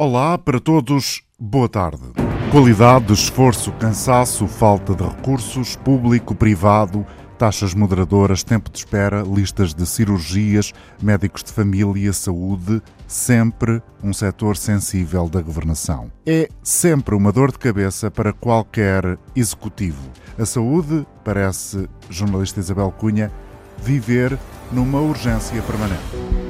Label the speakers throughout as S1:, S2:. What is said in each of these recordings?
S1: Olá para todos, boa tarde. Qualidade, esforço, cansaço, falta de recursos, público, privado, taxas moderadoras, tempo de espera, listas de cirurgias, médicos de família, saúde, sempre um setor sensível da governação. É sempre uma dor de cabeça para qualquer executivo. A saúde, parece jornalista Isabel Cunha, viver numa urgência permanente.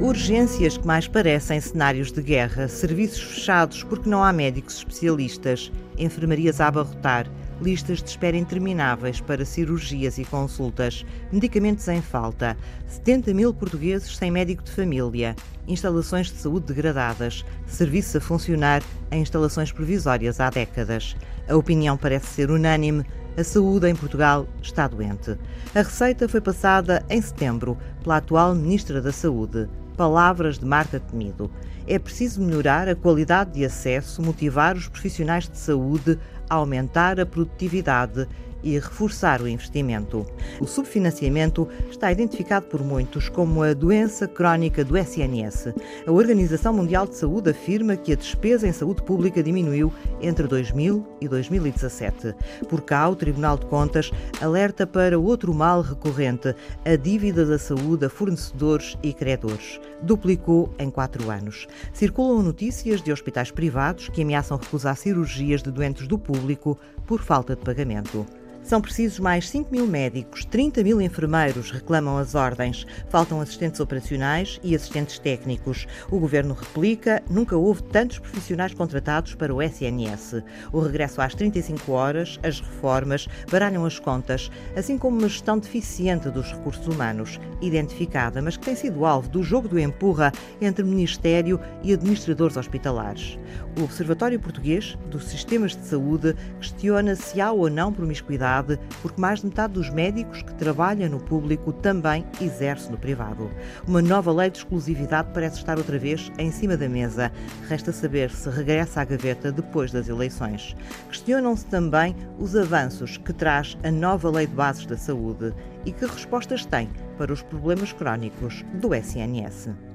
S2: Urgências que mais parecem cenários de guerra, serviços fechados porque não há médicos especialistas, enfermarias a abarrotar, listas de espera intermináveis para cirurgias e consultas, medicamentos em falta, 70 mil portugueses sem médico de família, instalações de saúde degradadas, serviços a funcionar em instalações provisórias há décadas. A opinião parece ser unânime. A saúde em Portugal está doente. A receita foi passada em setembro pela atual Ministra da Saúde. Palavras de Marta Temido. É preciso melhorar a qualidade de acesso, motivar os profissionais de saúde, aumentar a produtividade e reforçar o investimento. O subfinanciamento está identificado por muitos como a doença crónica do SNS. A Organização Mundial de Saúde afirma que a despesa em saúde pública diminuiu entre 2000 e 2017. Por cá, o Tribunal de Contas alerta para outro mal recorrente, a dívida da saúde a fornecedores e credores. Duplicou em quatro anos. Circulam notícias de hospitais privados que ameaçam recusar cirurgias de doentes do público por falta de pagamento. São precisos mais 5 mil médicos, 30 mil enfermeiros, reclamam as ordens. Faltam assistentes operacionais e assistentes técnicos. O governo replica: nunca houve tantos profissionais contratados para o SNS. O regresso às 35 horas, as reformas, baralham as contas, assim como uma gestão deficiente dos recursos humanos, identificada, mas que tem sido alvo do jogo do empurra entre Ministério e administradores hospitalares. O Observatório Português dos Sistemas de Saúde questiona se há ou não promiscuidade porque mais de metade dos médicos que trabalham no público também exerce no privado. Uma nova lei de exclusividade parece estar outra vez em cima da mesa. Resta saber se regressa à gaveta depois das eleições. Questionam-se também os avanços que traz a nova lei de bases da saúde e que respostas tem para os problemas crónicos do SNS.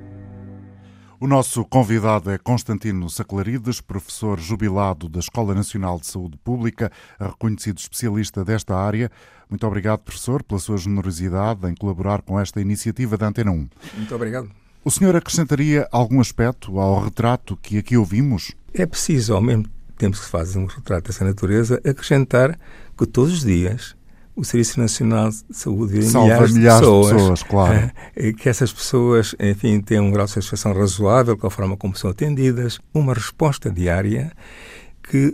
S1: O nosso convidado é Constantino Saclarides, professor jubilado da Escola Nacional de Saúde Pública, reconhecido especialista desta área. Muito obrigado, professor, pela sua generosidade em colaborar com esta iniciativa da Antena 1.
S3: Muito obrigado.
S1: O senhor acrescentaria algum aspecto ao retrato que aqui ouvimos?
S3: É preciso, ao mesmo tempo que se faz um retrato dessa natureza, acrescentar que todos os dias o Serviço Nacional de Saúde vê milhares,
S1: milhares,
S3: de pessoas,
S1: de pessoas claro.
S3: é, que essas pessoas, enfim, têm um grau de satisfação razoável com a forma como são atendidas, uma resposta diária que,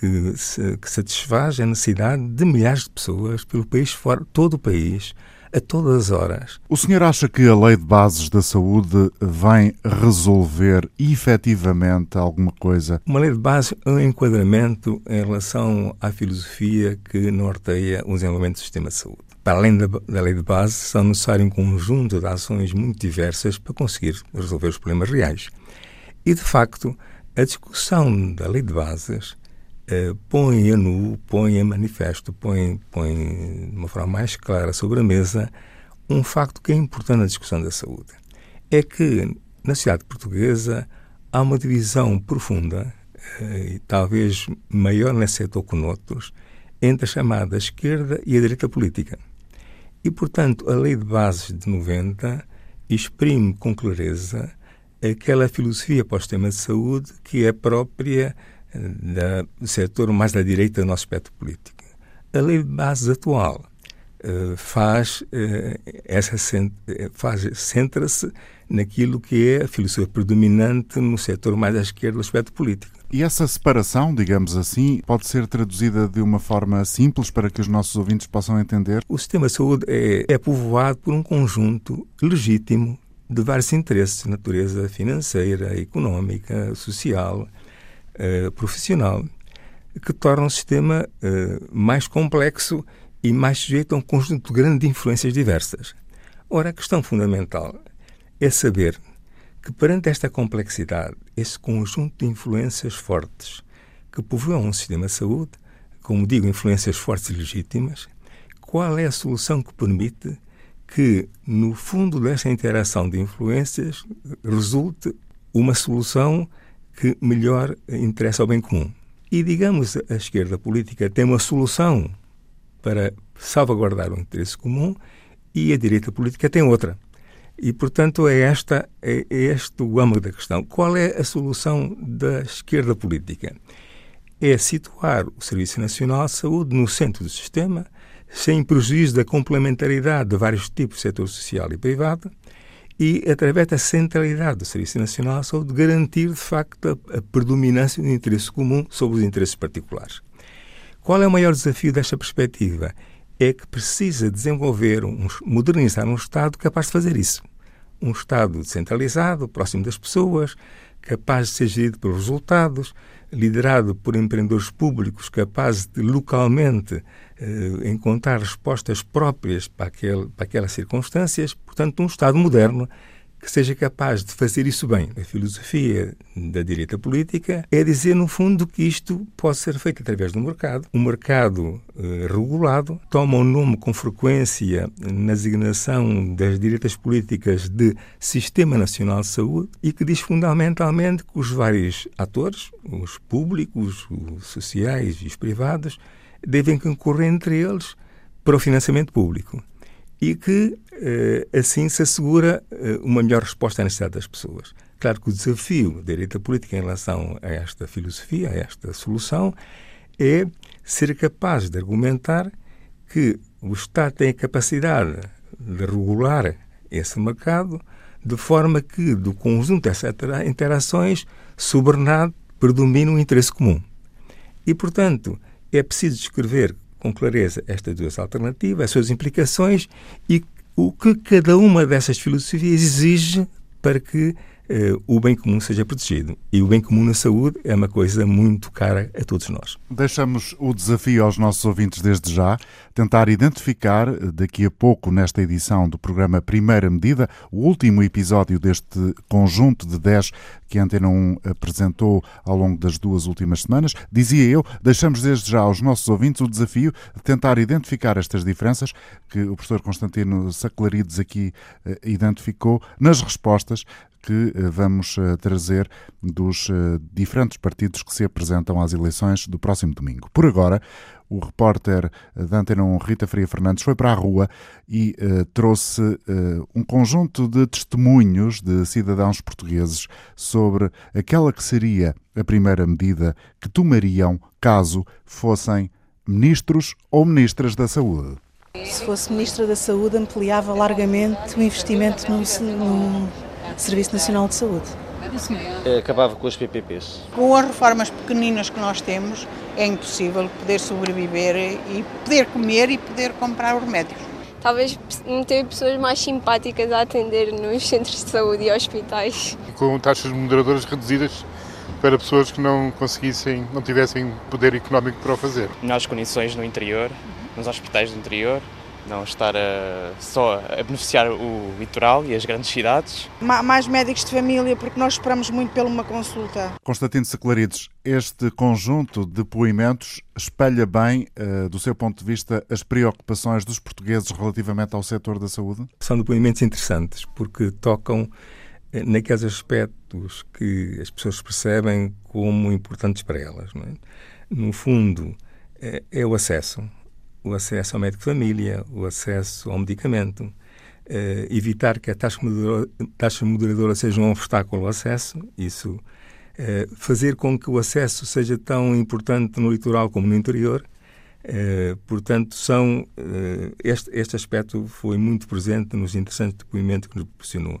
S3: que, que satisfaz a necessidade de milhares de pessoas pelo país fora, todo o país, a todas as horas.
S1: O senhor acha que a Lei de Bases da Saúde vem resolver efetivamente alguma coisa?
S3: Uma lei de base é um enquadramento em relação à filosofia que norteia o desenvolvimento do sistema de saúde. Para além da, da lei de base, são necessários um conjunto de ações muito diversas para conseguir resolver os problemas reais. E, de facto, a discussão da lei de bases eh, põe a nu, põe a manifesto, põe, põe de uma forma mais clara sobre a mesa um facto que é importante na discussão da saúde. É que na sociedade portuguesa há uma divisão profunda, eh, e talvez maior nesse setor que noutros, entre a chamada esquerda e a direita política. E, portanto, a Lei de Bases de 90 exprime com clareza aquela filosofia para o sistema de saúde que é própria do setor mais da direita do nosso espectro político. A lei de bases atual uh, faz uh, essa eh, faz centra-se naquilo que é a filosofia predominante no setor mais à esquerda do espectro político.
S1: E essa separação, digamos assim, pode ser traduzida de uma forma simples para que os nossos ouvintes possam entender?
S3: O sistema de saúde é, é povoado por um conjunto legítimo de vários interesses natureza financeira, económica, social, uh, profissional, que torna o sistema uh, mais complexo e mais sujeito a um conjunto grande de influências diversas. Ora, a questão fundamental é saber que, perante esta complexidade, esse conjunto de influências fortes que povoam um sistema de saúde, como digo, influências fortes e legítimas, qual é a solução que permite que, no fundo desta interação de influências, resulte uma solução que melhor interessa ao bem comum. E, digamos, a esquerda política tem uma solução para salvaguardar o interesse comum e a direita política tem outra. E, portanto, é, esta, é, é este o âmago da questão. Qual é a solução da esquerda política? É situar o Serviço Nacional de Saúde no centro do sistema, sem prejuízo da complementaridade de vários tipos de setor social e privado, e, através da centralidade do Serviço Nacional de Saúde, garantir, de facto, a, predominância do interesse comum sobre os interesses particulares. Qual é o maior desafio desta perspectiva? É que precisa desenvolver, um, modernizar um Estado capaz de fazer isso. Um Estado descentralizado, próximo das pessoas, capaz de ser gerido pelos resultados, liderado por empreendedores públicos capazes de localmente eh, encontrar respostas próprias para, aquele, para aquelas circunstâncias, portanto, um Estado moderno que seja capaz de fazer isso bem. A filosofia da direita política é dizer, no fundo, que isto pode ser feito através do mercado. Um mercado eh, regulado toma o um nome com frequência na designação das direitas políticas de Sistema Nacional de Saúde e que diz fundamentalmente que os vários atores, os públicos, os sociais e os privados, devem concorrer entre eles para o financiamento público e que eh, assim se assegura eh, uma melhor resposta à necessidade das pessoas. Claro que o desafio da direita política em relação a esta filosofia, a esta solução, é ser capaz de argumentar que o Estado tem a capacidade de regular esse mercado de forma que, do conjunto dessas interações, sobrenado predomina o interesse comum. E, portanto, é preciso descrever com clareza estas duas alternativas, as suas implicações e o que cada uma dessas filosofias exige para que uh, o bem comum seja protegido. E o bem comum na saúde é uma coisa muito cara a todos nós.
S1: Deixamos o desafio aos nossos ouvintes desde já, tentar identificar eh, daqui a pouco, nesta edição do programa Primeira Medida, o último episódio deste conjunto de 10 que a Antena 1 apresentou ao longo das duas últimas semanas. Dizia eu, deixamos desde já aos nossos ouvintes o desafio de tentar identificar estas diferenças que o professor Constantino Saclarides aqui uh, identificou nas respostas que eh, vamos eh, trazer dos eh, diferentes partidos que se apresentam às eleições do próximo domingo. Por agora, o repórter da Antena 1, Rita Faria Fernandes, foi para a rua e uh, trouxe uh, um conjunto de testemunhos de cidadãos portugueses sobre aquela que seria a primeira medida que tomariam caso fossem ministros ou ministras da saúde.
S4: Se fosse ministra da Saúde, ampliava largamente o investimento no, no Serviço Nacional de Saúde.
S5: É, acabava com as PPPs.
S6: Com as reformas pequeninas que nós temos, é impossível poder sobreviver e poder comer e poder comprar os remédios.
S7: Talvez ter pessoas mais simpáticas a atender nos centros de saúde e hospitais.
S8: Com taxas moderadoras reduzidas para pessoas que não conseguissem, não tivessem poder económico para o fazer.
S9: Melhores condições no interior, nos hospitais do interior, não estar a, só a beneficiar o litoral e as grandes cidades.
S6: Mais médicos de família, porque nós esperamos muito pela uma consulta.
S1: Constantino Saclarides, este conjunto de depoimentos espelha bem, uh, do seu ponto de vista, as preocupações dos portugueses relativamente ao setor da saúde?
S3: São depoimentos interessantes, porque tocam eh, naqueles aspectos que as pessoas percebem como importantes para elas. É? No fundo, é, é o acesso o acesso ao médico de família, o acesso ao medicamento, uh, evitar que a taxa moderadora, taxa moderadora seja um obstáculo ao acesso, isso uh, fazer com que o acesso seja tão importante no litoral como no interior. Uh, portanto, são, este, este aspecto foi muito presente nos interessantes depoimentos que nos proporcionou.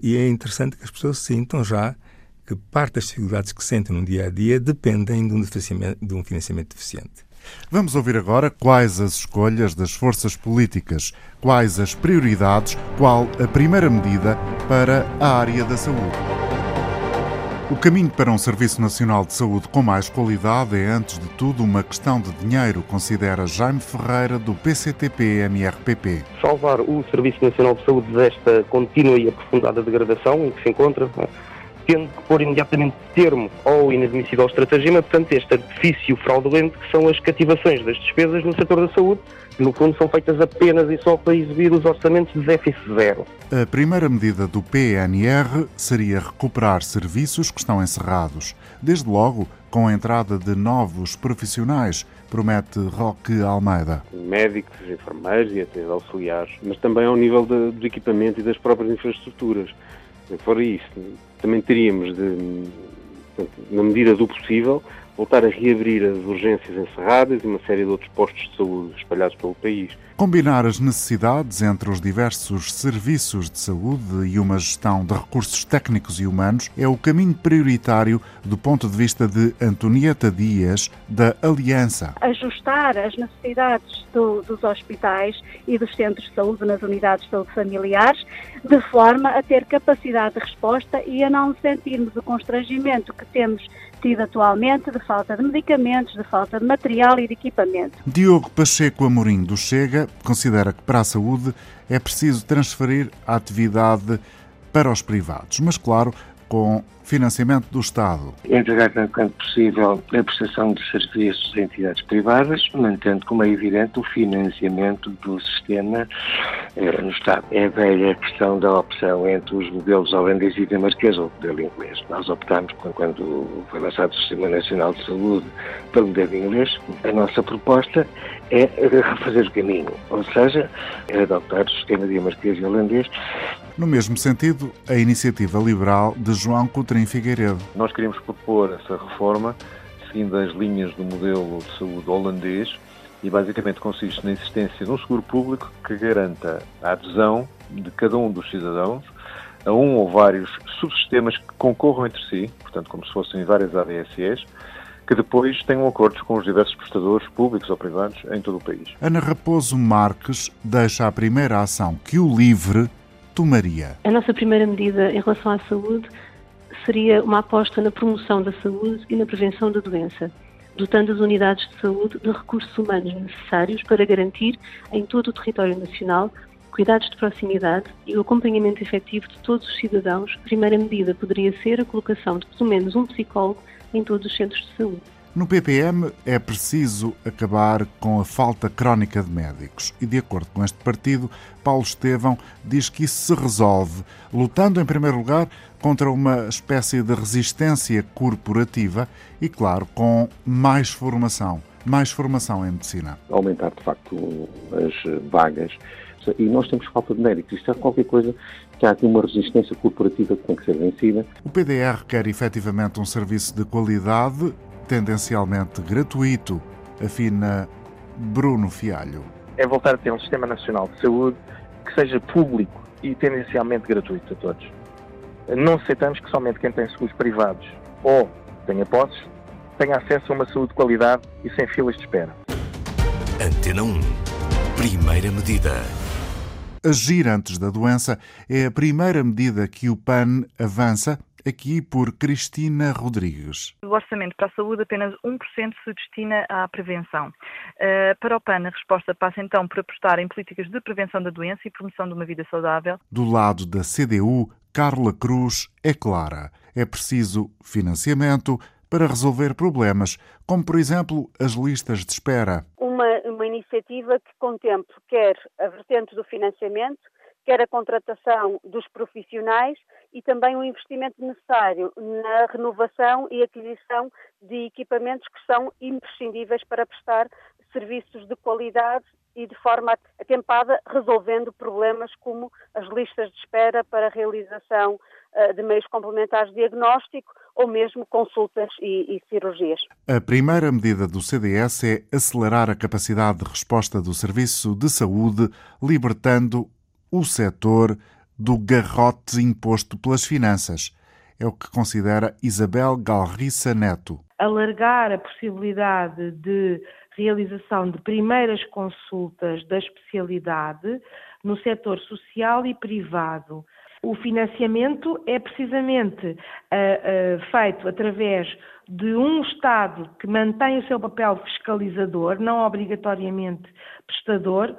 S3: e é interessante que as pessoas sintam já que parte das dificuldades que sentem no dia a dia dependem de um financiamento, de um financiamento eficiente.
S1: Vamos ouvir agora quais as escolhas das forças políticas, quais as prioridades, qual a primeira medida para a área da saúde. O caminho para um Serviço Nacional de Saúde com mais qualidade é, antes de tudo, uma questão de dinheiro, considera Jaime Ferreira, do PCTP-MRPP.
S10: Salvar o Serviço Nacional de Saúde desta contínua e aprofundada degradação em que se encontra, tendo que pôr imediatamente termo ao inadmissível estratagema, portanto, este artifício fraudulento que são as cativações das despesas no setor da saúde, que no fundo são feitas apenas e só para exibir os orçamentos de déficit zero.
S1: A primeira medida do PNR seria recuperar serviços que estão encerrados, desde logo com a entrada de novos profissionais, promete Roque Almeida.
S11: Médicos, enfermeiros e até auxiliares, mas também ao nível de, do equipamento e das próprias infraestruturas. Fora isso, também teríamos de, na medida do possível, voltar a reabrir as urgências encerradas e uma série de outros postos de saúde espalhados pelo país.
S1: Combinar as necessidades entre os diversos serviços de saúde e uma gestão de recursos técnicos e humanos é o caminho prioritário do ponto de vista de Antonieta Dias, da Aliança.
S12: Ajustar as necessidades do, dos hospitais e dos centros de saúde nas unidades de saúde familiares, de forma a ter capacidade de resposta e a não sentirmos o constrangimento que temos tido atualmente de falta de medicamentos, de falta de material e de equipamento.
S1: Diogo Pacheco Amorim do Chega considera que para a saúde é preciso transferir a atividade para os privados, mas claro, com financiamento do Estado.
S13: Entregar, tanto quanto possível, a prestação de serviços a entidades privadas, mantendo, como é evidente, o financiamento do sistema eh, no Estado. É a velha questão da opção entre os modelos holandês e dinamarquês ou o modelo inglês. Nós optámos, quando foi lançado o Sistema Nacional de Saúde, pelo modelo inglês. A nossa proposta é refazer o caminho, ou seja, é adotar o sistema dinamarquês e holandês.
S1: No mesmo sentido, a iniciativa liberal de João Coutrinho Figueiredo.
S14: Nós queríamos propor essa reforma seguindo as linhas do modelo de saúde holandês e basicamente consiste na existência de um seguro público que garanta a adesão de cada um dos cidadãos a um ou vários subsistemas que concorram entre si, portanto como se fossem várias ADSEs, que depois tenham acordos com os diversos prestadores públicos ou privados em todo o país.
S1: Ana Raposo Marques deixa a primeira ação que o LIVRE tomaria.
S15: A nossa primeira medida em relação à saúde seria uma aposta na promoção da saúde e na prevenção da doença, dotando as unidades de saúde de recursos humanos necessários para garantir em todo o território nacional cuidados de proximidade e o acompanhamento efetivo de todos os cidadãos. A primeira medida poderia ser a colocação de pelo menos um psicólogo em todos os centros de saúde.
S1: No PPM é preciso acabar com a falta crónica de médicos e, de acordo com este partido, Paulo Estevão diz que isso se resolve lutando, em primeiro lugar, contra uma espécie de resistência corporativa e, claro, com mais formação. Mais formação em medicina.
S16: Aumentar, de facto, as vagas. E nós temos falta de médicos. Isto é qualquer coisa que há aqui uma resistência corporativa que tem que ser vencida.
S1: O PDR quer efetivamente um serviço de qualidade, tendencialmente gratuito, afina Bruno Fialho.
S10: É voltar a ter um Sistema Nacional de Saúde que seja público e tendencialmente gratuito a todos. Não aceitamos que somente quem tem seguros privados ou tenha posses tenha acesso a uma saúde de qualidade e sem filas de espera.
S17: Antena 1. Primeira medida.
S1: Agir antes da doença é a primeira medida que o PAN avança aqui por Cristina Rodrigues.
S18: O orçamento para a saúde, apenas 1% se destina à prevenção. Uh, para o PAN, a resposta passa então por apostar em políticas de prevenção da doença e promoção de uma vida saudável.
S1: Do lado da CDU, Carla Cruz é clara. É preciso financiamento para resolver problemas, como por exemplo as listas de espera.
S12: Uma, uma iniciativa que contemple quer a vertente do financiamento, quer a contratação dos profissionais e também o investimento necessário na renovação e aquisição de equipamentos que são imprescindíveis para prestar serviços de qualidade e de forma atempada, resolvendo problemas como as listas de espera para a realização uh, de meios complementares de diagnóstico ou mesmo consultas e, e cirurgias.
S1: A primeira medida do CDS é acelerar a capacidade de resposta do Serviço de Saúde, libertando o setor do garrote imposto pelas finanças. É o que considera Isabel Galriça Neto.
S19: Alargar a possibilidade de realização de primeiras consultas da especialidade no setor social e privado. O financiamento é precisamente uh, uh, feito através de um Estado que mantém o seu papel fiscalizador, não obrigatoriamente prestador,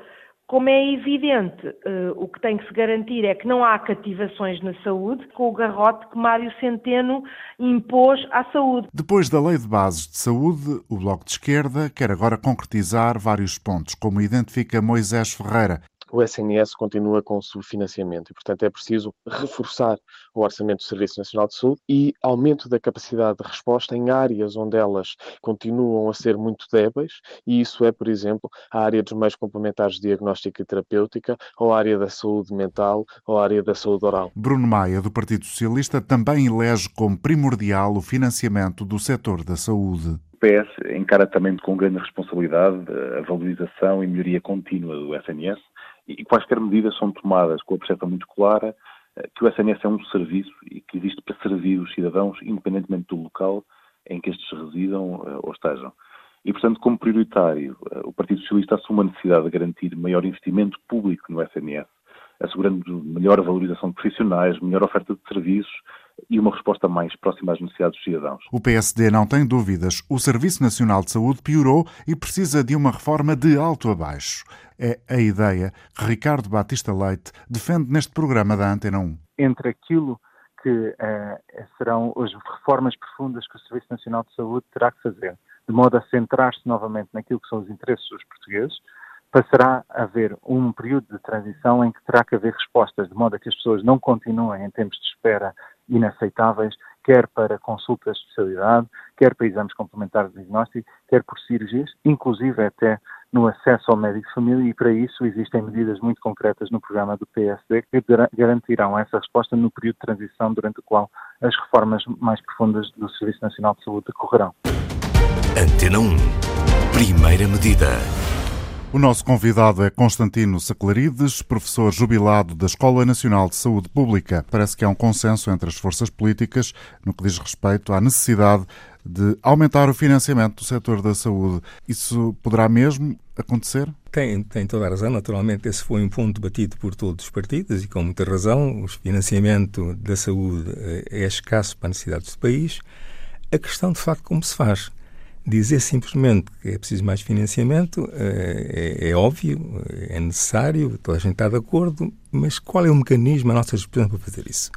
S19: Como é evidente, uh, o que tem que se garantir é que não há cativações na saúde, com o garrote que Mário Centeno impôs à saúde.
S1: Depois da Lei de Bases de Saúde, o Bloco de Esquerda quer agora concretizar vários pontos, como identifica Moisés Ferreira,
S20: o SNS continua com o subfinanciamento e, portanto, é preciso reforçar o orçamento do Serviço Nacional de Saúde e aumento da capacidade de resposta em áreas onde elas continuam a ser muito débeis, e isso é, por exemplo, a área dos meios complementares de diagnóstica e terapêutica, ou a área da saúde mental, ou a área da saúde oral.
S1: Bruno Maia, do Partido Socialista, também elege como primordial o financiamento do setor da saúde.
S21: O PS encara também com grande responsabilidade a valorização e melhoria contínua do SNS e quaisquer medidas são tomadas com a percepção muito clara eh, que o SNS é um serviço e que existe para servir os cidadãos, independentemente do local em que estes residam eh, ou estejam. E, portanto, como prioritário, eh, o Partido Socialista assume a necessidade de garantir maior investimento público no SNS, assegurando melhor valorização de profissionais, melhor oferta de serviços e uma resposta mais próxima às necessidades dos cidadãos.
S1: O PSD não tem dúvidas. O Serviço Nacional de Saúde piorou e precisa de uma reforma de alto a baixo. É a ideia que Ricardo Batista Leite defende neste programa da Antena 1.
S22: Entre aquilo que uh, serão as reformas profundas que o Serviço Nacional de Saúde terá que fazer, de modo a centrar-se novamente naquilo que são os interesses dos portugueses, passará a haver um período de transição em que terá que haver respostas, de modo a que as pessoas não continuem em tempos de espera inaceitáveis, quer para consultas de especialidade, quer para exames complementares de diagnóstico, quer por cirurgias, inclusive até no acesso ao médico de família e para isso existem medidas muito concretas no programa do PSD que garantirão essa resposta no período de transição durante o qual as reformas mais profundas do Serviço Nacional de Saúde decorrerão.
S17: Antena 1. Primeira medida.
S1: O nosso convidado é Constantino Saclarides, professor jubilado da Escola Nacional de Saúde Pública. Parece que há um consenso entre as forças políticas no que diz respeito à necessidade de aumentar o financiamento do setor da saúde. Isso poderá mesmo acontecer?
S3: Tem, tem toda a razão. Naturalmente, esse foi um ponto batido por todos os partidos e com muita razão. O financiamento da saúde eh, é escasso para as necessidades do país. A questão, de facto, como se faz. Dizer simplesmente que é preciso mais financiamento é, é, é, óbvio, é necessário, toda a gente está de acordo, mas qual é o mecanismo à nossa disposição para fazer isso?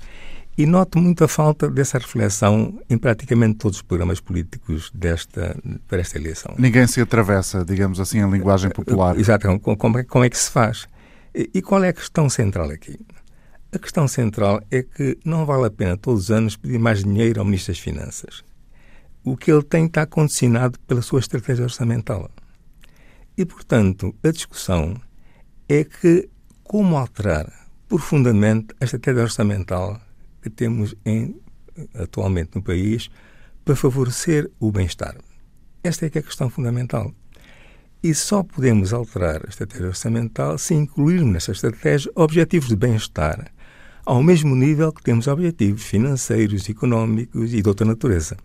S3: E noto muita falta dessa reflexão em praticamente todos os programas políticos desta, para esta eleição.
S1: Ninguém se atravessa, digamos assim, em linguagem popular.
S3: Exatamente. Como é, como é que se faz? E qual é a questão central aqui? A questão central é que não vale a pena todos os anos pedir mais dinheiro ao Ministro das Finanças o que ele tem está condicionado pela sua estratégia orçamental. E, portanto, a discussão é que como alterar profundamente a estratégia orçamental que temos em, atualmente no país para favorecer o bem-estar. Esta é que é a questão fundamental. E só podemos alterar a estratégia orçamental se incluirmos nessa estratégia objetivos de bem-estar ao mesmo nível que temos objetivos financeiros, económicos e de outra natureza.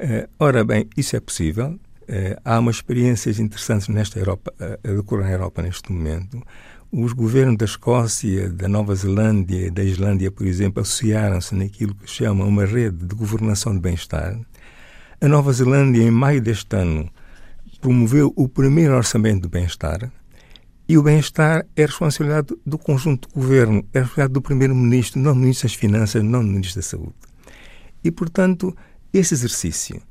S3: Uh, ora bem, isso é possível. Uh, há umas experiências interessantes nesta Europa, uh, a decorrer na Europa neste momento. Os governos da Escócia, da Nova Zelândia da Islândia, por exemplo, associaram-se naquilo que chamam uma rede de governação de bem-estar. A Nova Zelândia, em maio deste ano, promoveu o primeiro orçamento de bem-estar. E o bem-estar é responsabilidade do conjunto do governo, é responsabilidade do primeiro-ministro, não do ministro das Finanças, não do ministro da Saúde. E, portanto, esse exercício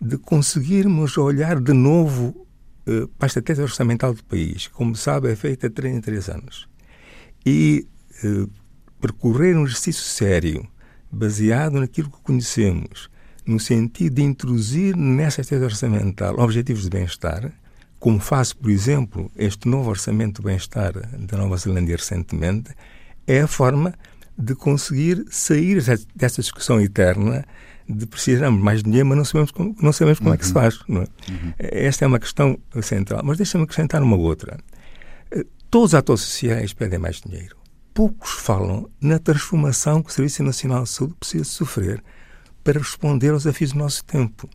S3: de conseguirmos olhar de novo uh, para a estratégia orçamental do país, como sabe, é feita há 3 em 3 anos, e uh, percorrer um exercício sério, baseado naquilo que conhecemos, no sentido de introduzir nessa estratégia orçamental objetivos de bem-estar, como faz, por exemplo, este novo orçamento de bem-estar da Nova Zelândia recentemente, é a forma de conseguir sair dessa discussão eterna de precisamos mais dinheiro, mas não sabemos como, não sabemos como uhum. é que se uhum. faz. É? Uhum. Esta é uma questão central. Mas deixa-me acrescentar uma outra. Todos os atores sociais pedem mais dinheiro. Poucos falam na transformação que o Serviço Nacional de Saúde precisa sofrer para responder aos desafios do nosso tempo.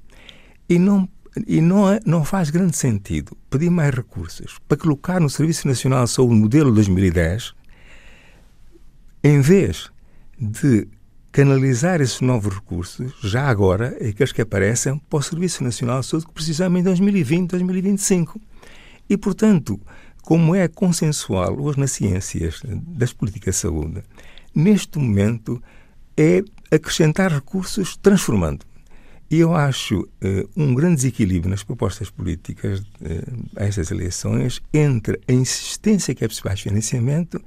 S3: E não e não, é, não faz grande sentido pedir mais recursos para colocar no Serviço Nacional de Saúde o modelo 2010, em vez de canalizar esses novos recursos, já agora, aqueles que aparecem, para o Serviço Nacional de Saúde que precisamos em 2020, 2025. E, portanto, como é consensual hoje nas ciências das políticas de saúde, neste momento é acrescentar recursos transformando. E eu acho uh, um grande desequilíbrio nas propostas políticas uh, a estas eleições entre a insistência que é preciso financiamento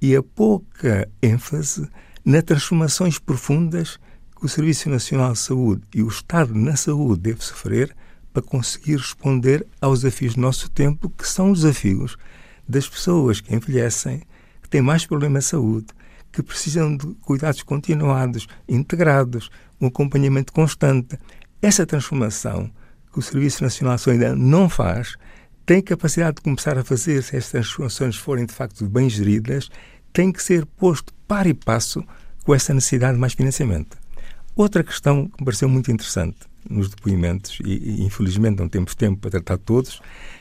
S3: e a pouca ênfase nas transformações profundas que o Serviço Nacional de Saúde e o Estado na saúde deve sofrer para conseguir responder aos desafios do nosso tempo, que são os desafios das pessoas que envelhecem, que têm mais problemas de saúde, que precisam de cuidados continuados, integrados, um acompanhamento constante. Essa transformação que o Serviço Nacional de Saúde ainda não faz, tem capacidade de começar a fazer se estas transformações forem de facto bem geridas, tem que ser posto par e passo com essa necessidade de mais financiamento. Outra questão que me pareceu muito interessante nos depoimentos, e, infelizmente não temos tempo para tratar todos,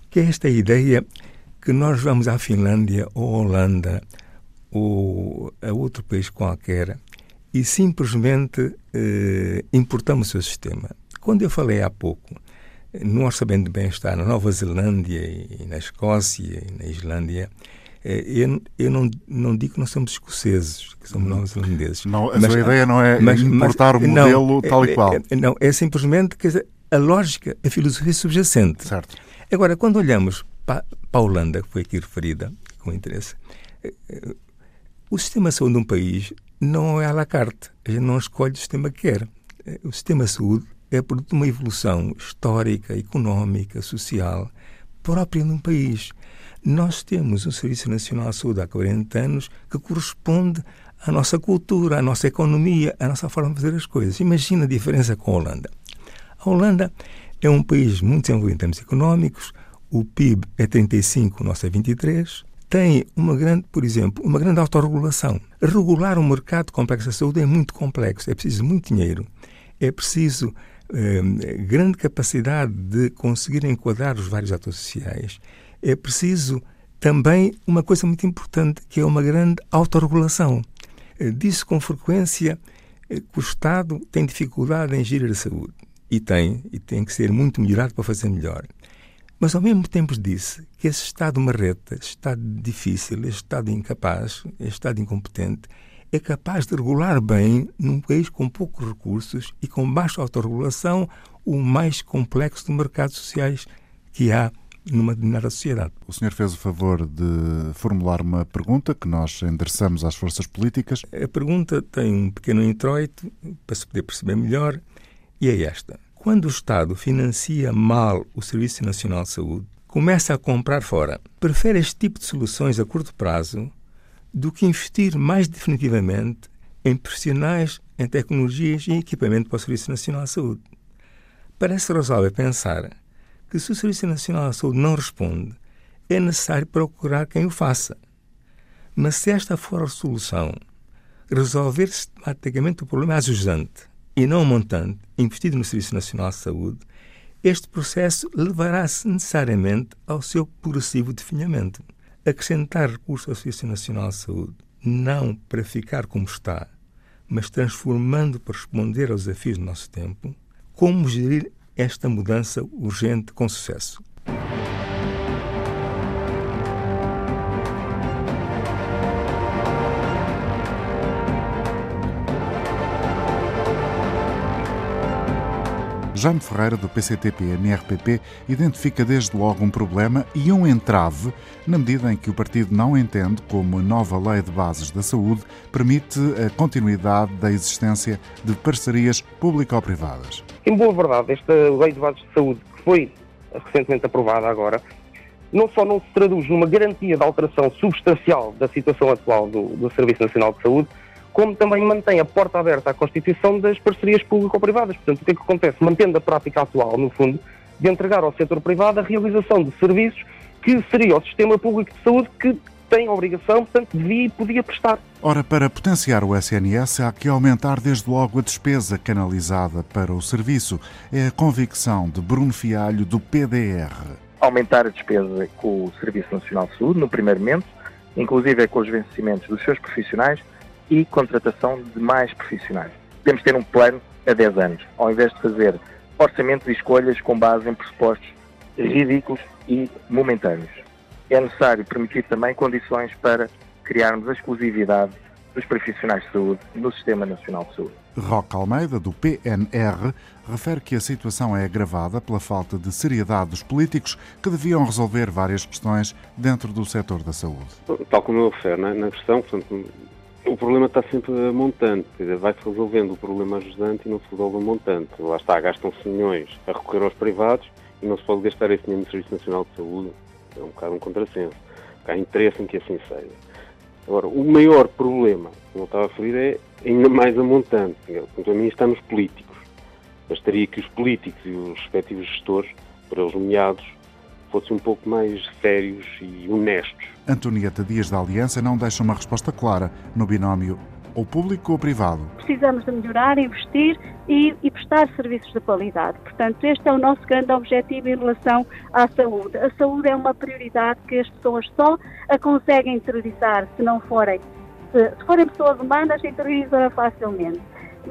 S3: que é esta ideia que nós vamos à Finlândia ou à Holanda ou a outro país qualquer e simplesmente eh, importamos o seu sistema. Quando eu falei há pouco no Orçamento de Bem-Estar na Nova Zelândia e na Escócia e na Islândia, eu, eu não, não digo que nós somos escoceses, que somos neozelandeses.
S1: Não, a mas, sua ideia não é mas, importar mas, o modelo não, tal
S3: e
S1: é, qual.
S3: É, não, é simplesmente dizer, a lógica, a filosofia subjacente.
S1: Certo.
S3: Agora, quando olhamos para, para a Holanda, que foi aqui referida com interesse, é, o sistema de saúde de um país não é à la carte. A gente não escolhe o sistema que quer. O sistema de saúde é produto de uma evolução histórica, económica, social, própria um país. Nós temos um Serviço Nacional de Saúde há 40 anos que corresponde à nossa cultura, à nossa economia, à nossa forma de fazer as coisas. Imagina a diferença com a Holanda. A Holanda é um país muito desenvolvido em termos económicos, o PIB é 35, o nosso é 23, tem uma grande, por exemplo, uma grande autorregulação. Regular um mercado complexo da saúde é muito complexo, é preciso muito dinheiro, é preciso grande capacidade de conseguir enquadrar os vários atores sociais, é preciso também uma coisa muito importante, que é uma grande autorregulação. Eh, diz com frequência eh, que o Estado tem dificuldade em gerir a saúde. E tem, e tem que ser muito melhorado para fazer melhor. Mas ao mesmo tempo disse que esse Estado marreta, esse Estado difícil, esse Estado incapaz, esse Estado incompetente, é capaz de regular bem, num país com poucos recursos e com baixa autorregulação, o mais complexo de mercados sociais que há numa determinada sociedade.
S1: O senhor fez o favor de formular uma pergunta que nós endereçamos às forças políticas.
S3: A pergunta tem um pequeno introito para se poder perceber melhor e é esta. Quando o Estado financia mal o Serviço Nacional de Saúde, começa a comprar fora, prefere este tipo de soluções a curto prazo do que investir mais definitivamente em profissionais, em tecnologias e equipamento para o Serviço Nacional de Saúde. Parece razoável pensar que se o Serviço Nacional de Saúde não responde, é necessário procurar quem o faça. Mas se esta for a solução, resolver sistematicamente o problema ajustante e não o montante investido no Serviço Nacional de Saúde, este processo levará-se necessariamente ao seu progressivo definhamento. Acrescentar recursos ao Serviço Nacional de Saúde, não para ficar como está, mas transformando para responder aos desafios do nosso tempo, como gerir esta mudança urgente com sucesso.
S1: Jaime Ferreira, do PCTP-MRPP, identifica desde logo um problema e um entrave, na medida em que o partido não entende como a nova Lei de Bases da Saúde permite a continuidade da existência de parcerias público-privadas.
S23: Em boa verdade, esta Lei de Bases de Saúde, que foi recentemente aprovada agora, não só não se traduz numa garantia de alteração substancial da situação atual do, do Serviço Nacional de Saúde, como também mantém a porta aberta à constituição das parcerias público-privadas. Portanto, o que é que acontece? Mantendo a prática atual, no fundo, de entregar ao setor privado a realização de serviços que seria o sistema público de saúde que tem a obrigação, portanto, devia e podia prestar.
S1: Ora, para potenciar o SNS, há que aumentar desde logo a despesa canalizada para o serviço. É a convicção de Bruno Fialho, do PDR.
S10: Aumentar a despesa com o Serviço Nacional de Saúde, no primeiro momento, inclusive é com os vencimentos dos seus profissionais, e contratação de mais profissionais. Podemos ter um plano a 10 anos, ao invés de fazer orçamentos e escolhas com base em pressupostos ridículos e momentâneos. é necessário permitir também condições para criarmos a exclusividade dos profissionais de saúde no Sistema Nacional de Saúde.
S1: Roque Almeida, do PNR, refere que a situação é agravada pela falta de seriedade dos políticos que deviam resolver várias questões dentro do setor da saúde.
S11: Tal como eu refiro na, na questão, portanto, o problema está sempre a montante, vai-se resolvendo o problema ajudante e não se resolve o montante. Lá está, gastam-se milhões a recorrer aos privados e não se pode gastar esse dinheiro no Serviço Nacional de Saúde. É um bocado um contrassenso. Há interesse em que assim seja. Agora, o maior problema, como eu estava a referir, é ainda mais a montante. Quanto a mim, está nos políticos. Bastaria que os políticos e os respectivos gestores, por eles nomeados, fossem um pouco mais sérios e honestos.
S1: Antonieta Dias da Aliança não deixa uma resposta clara no binómio ou público ou privado.
S12: Precisamos de melhorar, investir e, e, prestar serviços de qualidade. Portanto, este é o nosso grande objetivo em relação à saúde. A saúde é uma prioridade que as pessoas só a conseguem interiorizar se não forem, se, se forem pessoas humanas, interiorizam facilmente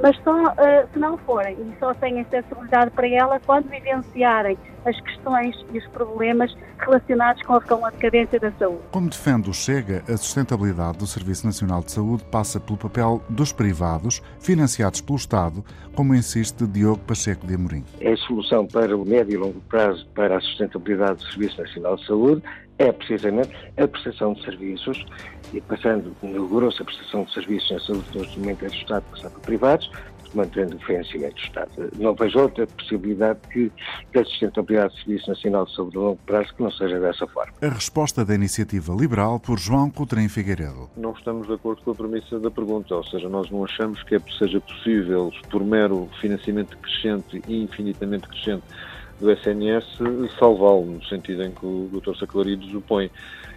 S12: mas só uh, se não forem e só têm acessibilidade para ela quando vivenciarem as questões e os problemas relacionados com a, com a decadência da saúde.
S1: Como defende o Chega, a sustentabilidade do Serviço Nacional de Saúde passa pelo papel dos privados, financiados pelo Estado, como insiste Diogo Pacheco de Amorim.
S13: É a solução para o médio e longo prazo para a sustentabilidade do Serviço Nacional de Saúde é precisamente a prestação de serviços e passando no grosso a prestação de serviços na saúde neste momento é do Estado passar para privados, mantendo o financiamento do Estado. Não vejo outra possibilidade que da sustentabilidade do Serviço Nacional de Saúde a longo prazo que não seja dessa forma.
S1: A resposta da Iniciativa Liberal por João Coutrinho Figueiredo.
S14: Não estamos de acordo com a premissa da pergunta, ou seja, nós não achamos que é, seja possível, por mero financiamento crescente e infinitamente crescente do SNS, salvá-lo, no sentido em que o Dr. Saclarides o põe.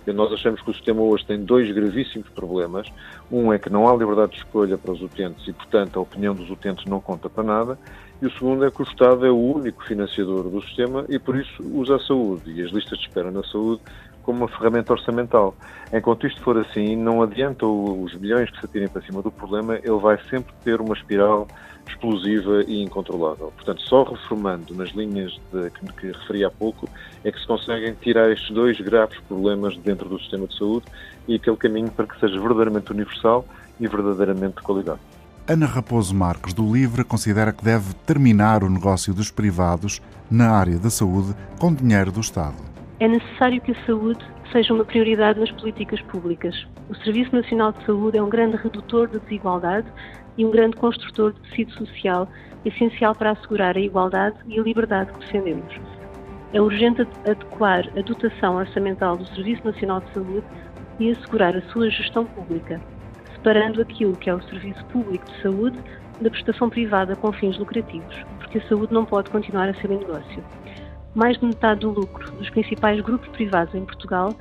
S14: Nós achamos que o sistema hoje tem dois gravíssimos problemas. Um é que não há liberdade de escolha para os utentes e, portanto, a opinião dos utentes não conta para nada. E o segundo é que o Estado é o único financiador do sistema e, por isso, usa a saúde e as listas de espera na saúde como uma ferramenta orçamental. Enquanto isto for assim, não adianta os bilhões que se atirem para cima do problema, ele vai sempre ter uma espiral explosiva e incontrolável. Portanto, só reformando nas linhas de, que, que referi há pouco é que se conseguem tirar estes dois graves problemas dentro do sistema de saúde e aquele caminho para que seja verdadeiramente universal e verdadeiramente de qualidade.
S1: Ana Raposo Marques, do Livre, considera que deve terminar o negócio dos privados na área da saúde com dinheiro do Estado.
S15: É necessário que a saúde seja uma prioridade nas políticas públicas. O Serviço Nacional de Saúde é um grande redutor de desigualdade e um grande construtor de tecido social essencial para assegurar a igualdade e a liberdade que defendemos. É urgente adequar a dotação orçamental do Serviço Nacional de Saúde e assegurar a sua gestão pública, separando aquilo que é o serviço público de saúde da prestação privada com fins lucrativos, porque a saúde não pode continuar a ser um negócio. Mais de metade do lucro dos principais grupos privados em Portugal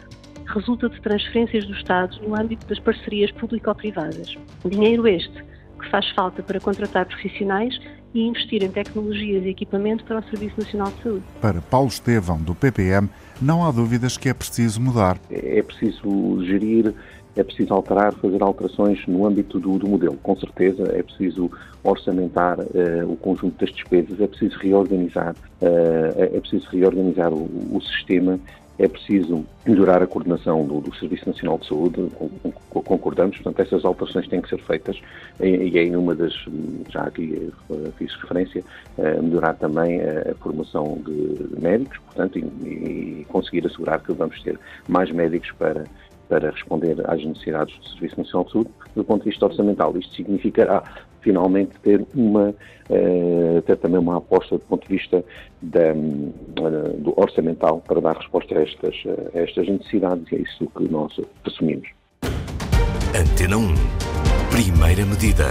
S15: resulta de transferências do Estado no âmbito das parcerias público-privadas. Dinheiro este que faz falta para contratar profissionais e investir em tecnologias e equipamento para o Serviço Nacional de Saúde.
S1: Para Paulo Estevão, do PPM, não há dúvidas que é preciso mudar.
S16: É preciso gerir, é preciso alterar, fazer alterações no âmbito do, do modelo. Com certeza é preciso orçamentar uh, o conjunto das despesas, é preciso reorganizar, uh, é preciso reorganizar o, o sistema é preciso melhorar a coordenação do, do Serviço Nacional de Saúde, concordamos, portanto essas alterações têm que ser feitas e, é numa das, já aqui eh, fiz referência, eh, melhorar também a, formação de médicos, portanto, e, e conseguir assegurar que vamos ter mais médicos para para responder às necessidades do Serviço Nacional de Saúde do ponto de vista orçamental. Isto significará finalmente ter uma uh, ter também uma aposta do ponto de vista da, uh, do orçamental para dar resposta a estas, a estas necessidades e é isso que nós assumimos.
S17: Antena 1. Primeira medida.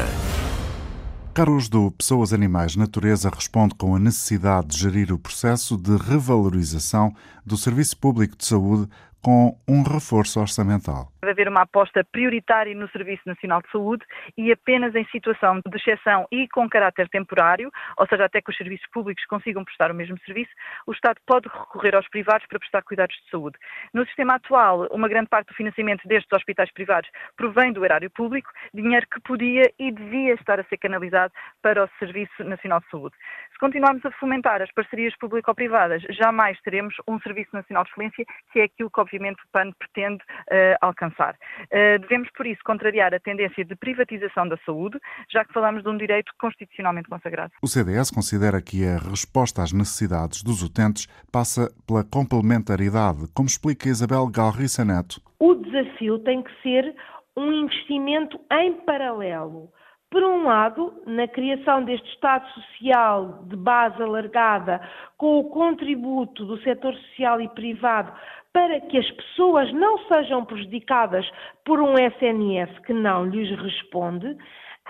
S1: Carlos do Pessoas, Animais, Natureza responde com a necessidade de gerir o processo de revalorização do Serviço Público de Saúde com um reforço orçamental.
S18: Deve haver uma aposta prioritária no Serviço Nacional de Saúde e apenas em situação de exceção e com caráter temporário, ou seja, até que os serviços públicos consigam prestar o mesmo serviço, o Estado pode recorrer aos privados para prestar cuidados de saúde. No sistema atual, uma grande parte do financiamento destes hospitais privados provém do erário público, dinheiro que podia e devia estar a ser canalizado para o Serviço Nacional de Saúde. Se continuarmos a fomentar as parcerias público-privadas, jamais teremos um Serviço Nacional de Excelência, que é aquilo que, obviamente, o PAN pretende uh, alcançar. Uh, devemos, por isso, contrariar a tendência de privatização da saúde, já que falamos de um direito constitucionalmente consagrado.
S1: O CDS considera que a resposta às necessidades dos utentes passa pela complementaridade, como explica Isabel Galriça Neto.
S19: O desafio tem que ser um investimento em paralelo por um lado, na criação deste Estado Social de base alargada, com o contributo do setor social e privado para que as pessoas não sejam prejudicadas por um SNS que não lhes responde,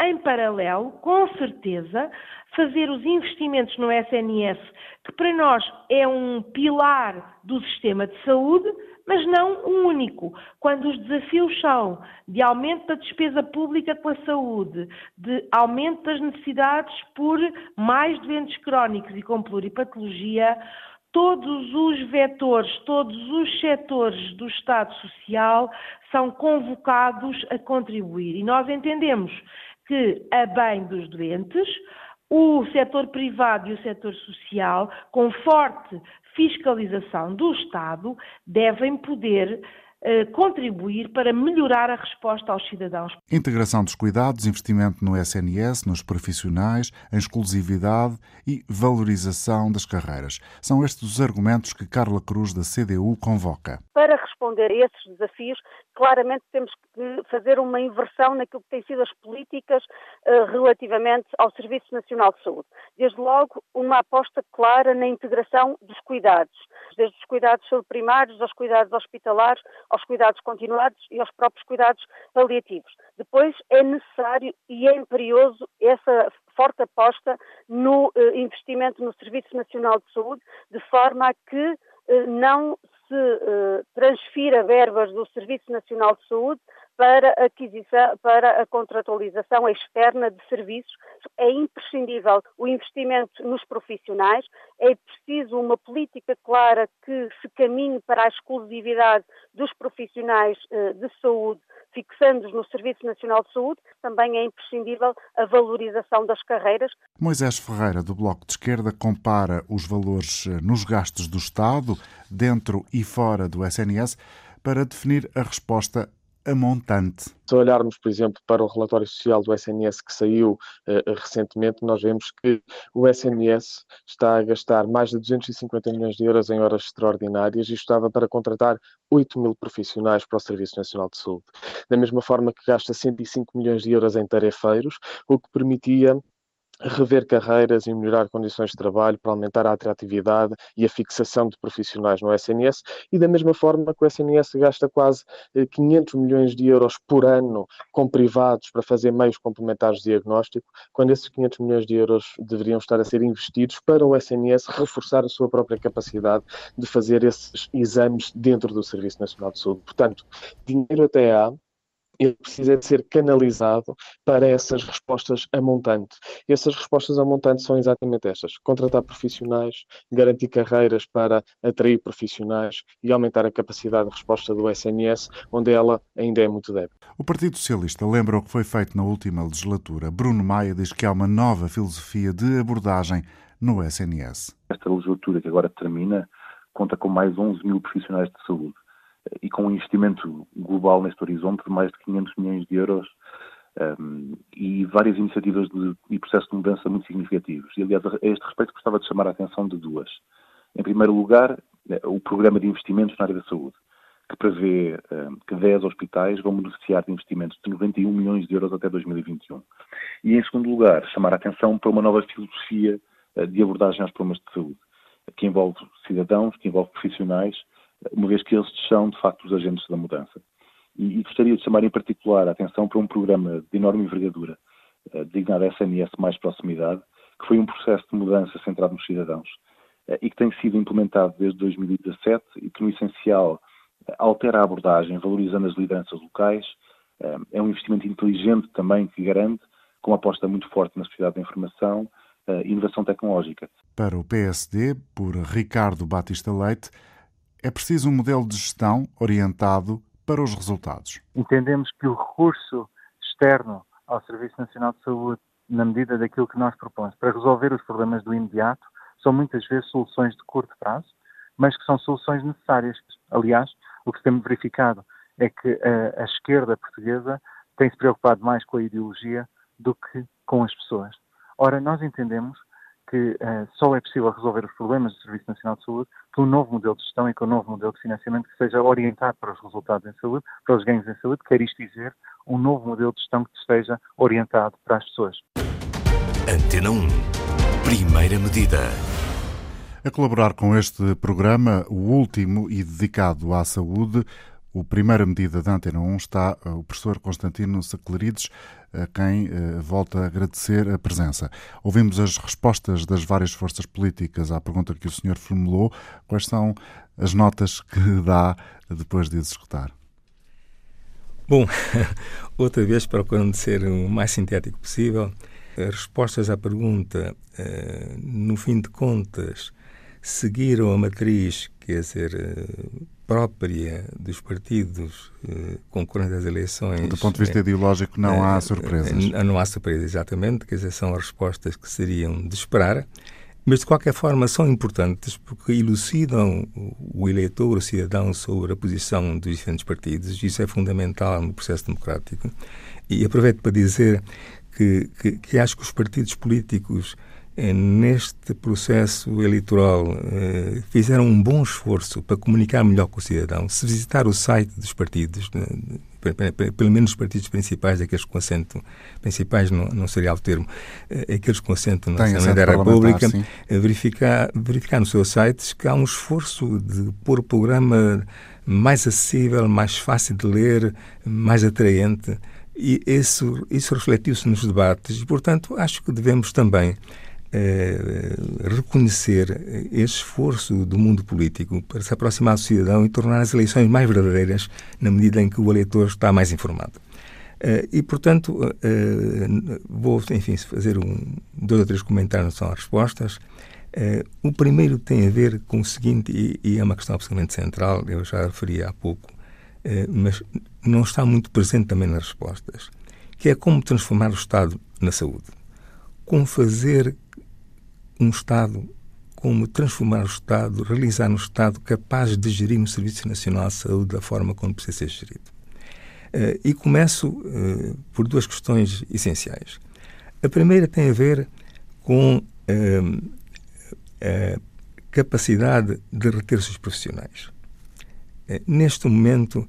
S19: em paralelo, com certeza, fazer os investimentos no SNS, que para nós é um pilar do sistema de saúde, mas não um único. Quando os desafios são de aumento da despesa pública pela saúde, de aumento das necessidades por mais doentes crónicos e com pluripatologia, todos os vetores, todos os setores do Estado Social são convocados a contribuir. E nós entendemos que, a bem dos doentes, o setor privado e o setor social, com forte fiscalização do Estado, devem poder contribuir para melhorar a resposta aos cidadãos.
S1: Integração dos cuidados, investimento no SNS, nos profissionais, em exclusividade e valorização das carreiras. São estes os argumentos que Carla Cruz, da CDU, convoca.
S12: Para responder a esses desafios, claramente temos que fazer uma inversão naquilo que têm sido as políticas uh, relativamente ao Serviço Nacional de Saúde. Desde logo, uma aposta clara na integração dos cuidados, desde os cuidados primários aos cuidados hospitalares, aos cuidados continuados e aos próprios cuidados paliativos. Depois é necessário e é imperioso essa forte aposta no uh, investimento no Serviço Nacional de Saúde, de forma a que uh, não se transfira verbas do Serviço Nacional de Saúde para a, aquisição, para a contratualização externa de serviços. É imprescindível o investimento nos profissionais, é preciso uma política clara que se caminhe para a exclusividade dos profissionais uh, de saúde, fixando-os no Serviço Nacional de Saúde. Também é imprescindível a valorização das carreiras.
S1: Moisés Ferreira, do Bloco de Esquerda, compara os valores eh, nos gastos do Estado, dentro e fora do SNS, para definir a resposta a montante.
S20: Se olharmos, por exemplo, para o relatório social do SNS que saiu uh, recentemente, nós vemos que o SNS está a gastar mais de 250 milhões de euros em horas extraordinárias e estava para contratar 8 mil profissionais para o Serviço Nacional de Saúde. Da mesma forma que gasta 105 milhões de euros em tarefeiros, o que permitia rever carreiras e melhorar condições de trabalho para aumentar a atratividade e a fixação de profissionais no SNS e da mesma forma que o SNS gasta quase 500 eh, milhões de euros por ano com privados para fazer meios complementares de diagnóstico, quando esses 500 milhões de euros deveriam estar a ser investidos para o SNS reforçar a sua própria capacidade de fazer esses exames dentro do Serviço Nacional de Saúde. Portanto, dinheiro até há, ele precisa de ser canalizado para essas respostas a montante. E essas respostas a montante são exatamente estas: contratar profissionais, garantir carreiras para atrair profissionais e aumentar a capacidade de resposta do SNS, onde ela ainda é muito débil.
S1: O Partido Socialista lembra o que foi feito na última legislatura. Bruno Maia diz que há uma nova filosofia de abordagem no SNS.
S21: Esta legislatura que agora termina conta com mais 11 mil profissionais de saúde e com um investimento global neste horizonte de mais de 500 milhões de euros um, e várias iniciativas de, e processos de mudança muito significativos. E, aliás, a este respeito gostava de chamar a atenção de duas. Em primeiro lugar, eh, o Programa de Investimentos na área da saúde, que prevê um, que 10 hospitais vão beneficiar de investimentos de 91 milhões de euros até 2021. E, em segundo lugar, chamar a atenção para uma nova filosofia uh, de abordagem aos problemas de saúde, que envolve cidadãos, que envolve profissionais uma vez que eles são, de facto, os agentes da mudança. E, e gostaria de chamar em particular a atenção para um programa de enorme envergadura, uh, designado SNS Mais Proximidade, que foi um processo de mudança centrado nos cidadãos uh, e que tem sido implementado desde 2017 e que, no essencial, uh, altera a abordagem, valorizando as lideranças locais. É um investimento inteligente também que garante, com uma aposta muito forte na sociedade da informação e inovação tecnológica.
S1: Para o PSD, por Ricardo Batista Leite, é preciso um modelo de gestão orientado para os resultados.
S22: Entendemos que o recurso externo ao Serviço Nacional de Saúde, na medida daquilo que nós propomos, para resolver os problemas do imediato, são muitas vezes soluções de curto prazo, mas que são soluções necessárias. Aliás, o que temos verificado é que a, a esquerda portuguesa tem se preocupado mais com a ideologia do que com as pessoas. Ora, nós entendemos que uh, só é possível resolver os problemas do Serviço Nacional de Saúde com um novo modelo de gestão e com um novo modelo de financiamento que seja orientado para os resultados em saúde, para os ganhos em saúde, quer isto dizer, um novo modelo de gestão que esteja orientado para as pessoas.
S17: Antena 1. Primeira medida.
S1: A colaborar com este programa, o último e dedicado à saúde, o primeira medida da Antena 1 está eh, o professor Constantino Saclerides, a quem eh, volta a agradecer a presença. Ouvimos as respostas das várias forças políticas à pergunta que o senhor formulou. Quais são as notas que dá depois de executar?
S3: Bom, outra vez procurando ser o mais sintético possível, as respostas à pergunta, eh, no fim de contas, seguiram a matriz, quer dizer, própria dos partidos eh, concorrentes às eleições.
S1: Do ponto de vista eh, ideológico, não há eh, surpresas.
S3: Eh, não há surpresas, exatamente. Quer dizer, são as respostas que seriam de esperar, mas de qualquer forma são importantes porque elucidam o eleitor, o cidadão, sobre a posição dos diferentes partidos. Isso é fundamental no processo democrático. E aproveito para dizer que, que, que acho que os partidos políticos neste processo eleitoral eh, fizeram um bom esforço para comunicar melhor com o cidadão. Se visitar o site dos partidos, pelo menos os partidos principais, aqueles com assento principais, não, não seria o termo, eh, aqueles com assento na Assembleia da República, verificar, verificar no seu site que há um esforço de pôr o programa mais acessível, mais fácil de ler, mais atraente. E isso, isso refletiu-se nos debates e, portanto, acho que devemos também eh, reconhecer esse esforço do mundo político para se aproximar do cidadão e tornar as eleições mais verdadeiras na medida em que o eleitor está mais informado. Uh, e, portanto, uh, vou, enfim, fazer um, dois ou três comentários são as respostas. O primeiro tem a ver com o seguinte, e, é uma questão absolutamente central, eu já referi há pouco, mas não está muito presente também nas respostas, que é como transformar o Estado na saúde. Como fazer um Estado, como transformar o Estado, realizar um Estado capaz de gerir um Serviço Nacional de Saúde da forma como precisa ser gerido. Uh, e começo uh, por duas questões essenciais. A primeira tem a ver com uh, a capacidade de reter os profissionais. neste momento,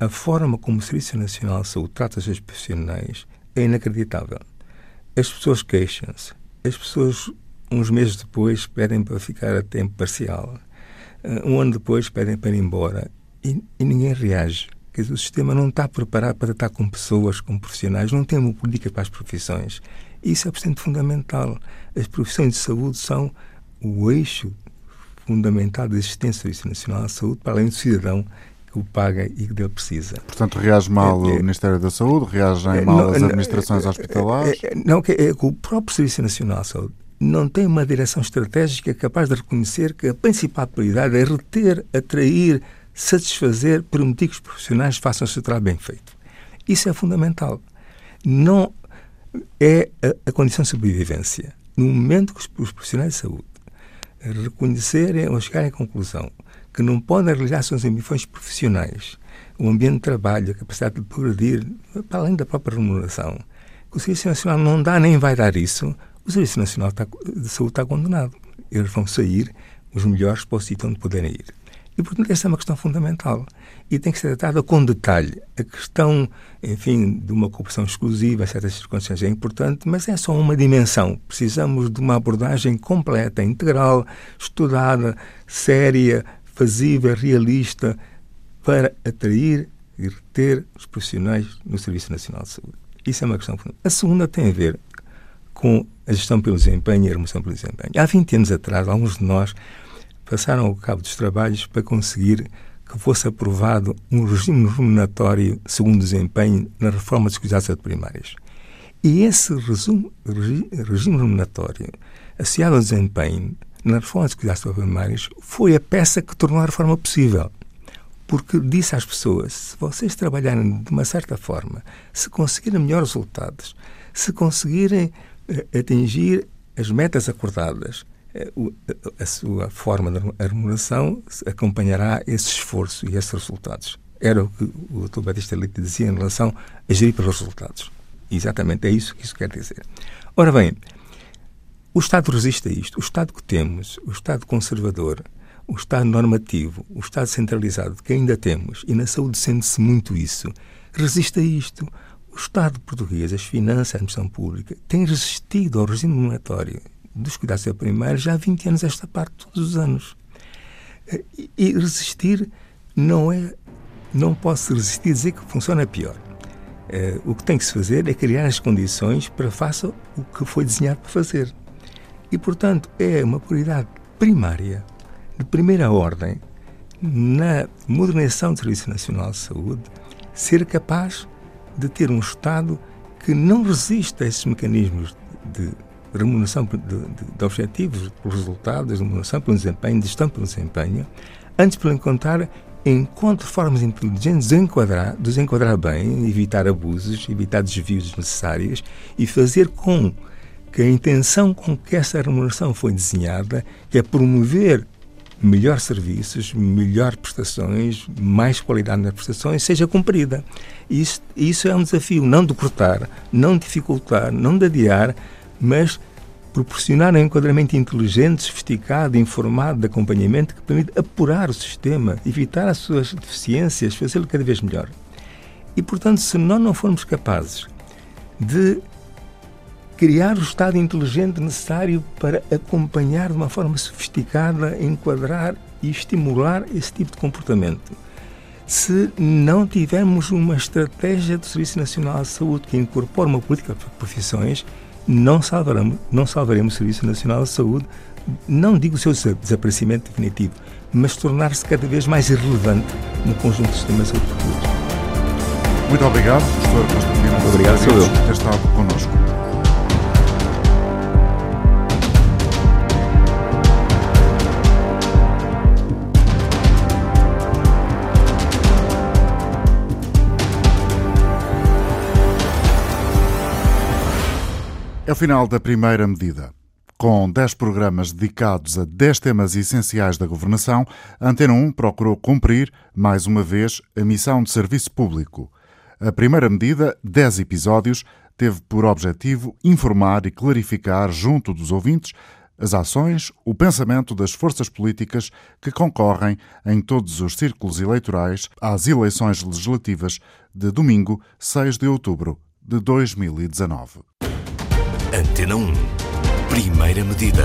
S3: a forma como o Serviço Nacional de Saúde trata os seus profissionais é inacreditável. As pessoas queixam-se, as pessoas uns meses depois pedem para ficar a tempo parcial. Uh, um ano depois pedem para ir embora. E, e ninguém reage. Quer dizer, o sistema não está preparado para tratar com pessoas, com profissionais, não tem uma política para as profissões. Isso é bastante fundamental. As profissões de saúde são o eixo fundamental da existência do Serviço Nacional de Saúde, para além do cidadão que o paga e que dele precisa.
S1: Portanto, reage mal é, é, o Ministério da Saúde, reagem é, mal não, as administrações não, hospitalares?
S3: É, não, que é, o próprio Serviço Nacional de Saúde não tem uma direção estratégica capaz de reconhecer que a principal prioridade é reter, atrair, satisfazer, permitir que os profissionais façam o seu trabalho bem feito. Isso é fundamental. Não é a, a condição de sobrevivência. No momento que os, os profissionais de saúde reconhecerem ou chegarem à conclusão que não podem realizar suas ambições profissionais, o ambiente de trabalho, a capacidade de progredir, para além da própria remuneração, que o Serviço Nacional não dá nem vai dar isso, o Serviço Nacional de Saúde está condenado. Eles vão sair os melhores para o sítio onde puderem ir. E, portanto, essa é uma questão fundamental e tem que ser tratada com detalhe. A questão, enfim, de uma cooperação exclusiva em certas circunstâncias é importante, mas é só uma dimensão. Precisamos de uma abordagem completa, integral, estudada, séria, fazível, realista, para atrair e reter os profissionais no Serviço Nacional de Saúde. Isso é uma questão fundamental. A segunda tem a ver com a gestão pelo desempenho e a remoção pelo desempenho. Há 20 anos atrás, alguns de nós passaram ao cabo dos trabalhos para conseguir que fosse aprovado um regime remuneratório segundo desempenho na reforma dos cuidados primários. E esse resumo, regime remuneratório associado ao desempenho na reforma dos cuidados primários foi a peça que tornou a reforma possível. Porque disse às pessoas: se vocês trabalharem de uma certa forma, se conseguirem melhores resultados, se conseguirem atingir as metas acordadas, eh, a sua forma de remuneração acompanhará esse esforço e esses resultados. Era o que o Dr. Batista Leite dizia em relação a gerir pelos resultados. Exatamente, é isso que isso quer dizer. Ora bem, o Estado resiste a isto. O Estado que temos, o Estado conservador, o Estado normativo, o Estado centralizado que ainda temos, e na saúde sente-se muito isso, resiste a isto. O Estado português, as finanças, a administração pública, tem resistido ao regime monetário dos cuidados primários já há 20 anos esta parte, todos os anos. E resistir não é. Não posso resistir dizer que funciona pior. É, o que tem que se fazer é criar as condições para faça o que foi desenhado para fazer. E, portanto, é uma prioridade primária, de primeira ordem, na modernização do Serviço Nacional de Saúde, ser capaz de ter um Estado que não resista a esses mecanismos de remuneração de, de, de objetivos, por resultados, remuneração pelo desempenho, de gestão pelo desempenho, antes pelo encontrar encontre formas inteligentes de enquadrar, de enquadrar bem, evitar abusos, evitar desvios desnecessários e fazer com que a intenção com que essa remuneração foi desenhada, que é promover melhores serviços, melhores prestações, mais qualidade nas prestações, seja cumprida. Isso, isso é um desafio, não de cortar, não de dificultar, não de adiar, mas proporcionar um enquadramento inteligente, sofisticado, informado de acompanhamento que permite apurar o sistema, evitar as suas deficiências, fazê-lo cada vez melhor. E, portanto, se nós não formos capazes de criar o estado inteligente necessário para acompanhar de uma forma sofisticada, enquadrar e estimular esse tipo de comportamento. Se não tivermos uma estratégia do Serviço Nacional de Saúde que incorpore uma política de profissões, não salvaremos, não salvaremos o Serviço Nacional de Saúde, não digo o seu desaparecimento definitivo, mas tornar-se cada vez mais irrelevante no conjunto do sistema de saúde português.
S1: Muito obrigado, professor Constantino.
S3: Obrigado, sou eu.
S1: Por ter estado connosco. É o final da primeira medida. Com 10 programas dedicados a 10 temas essenciais da governação, a Antena 1 procurou cumprir, mais uma vez, a missão de serviço público. A primeira medida, 10 episódios, teve por objetivo informar e clarificar junto dos ouvintes as ações, o pensamento das forças políticas que concorrem em todos os círculos eleitorais às eleições legislativas de domingo, 6 de outubro de 2019.
S17: Antena 1. Primeira medida.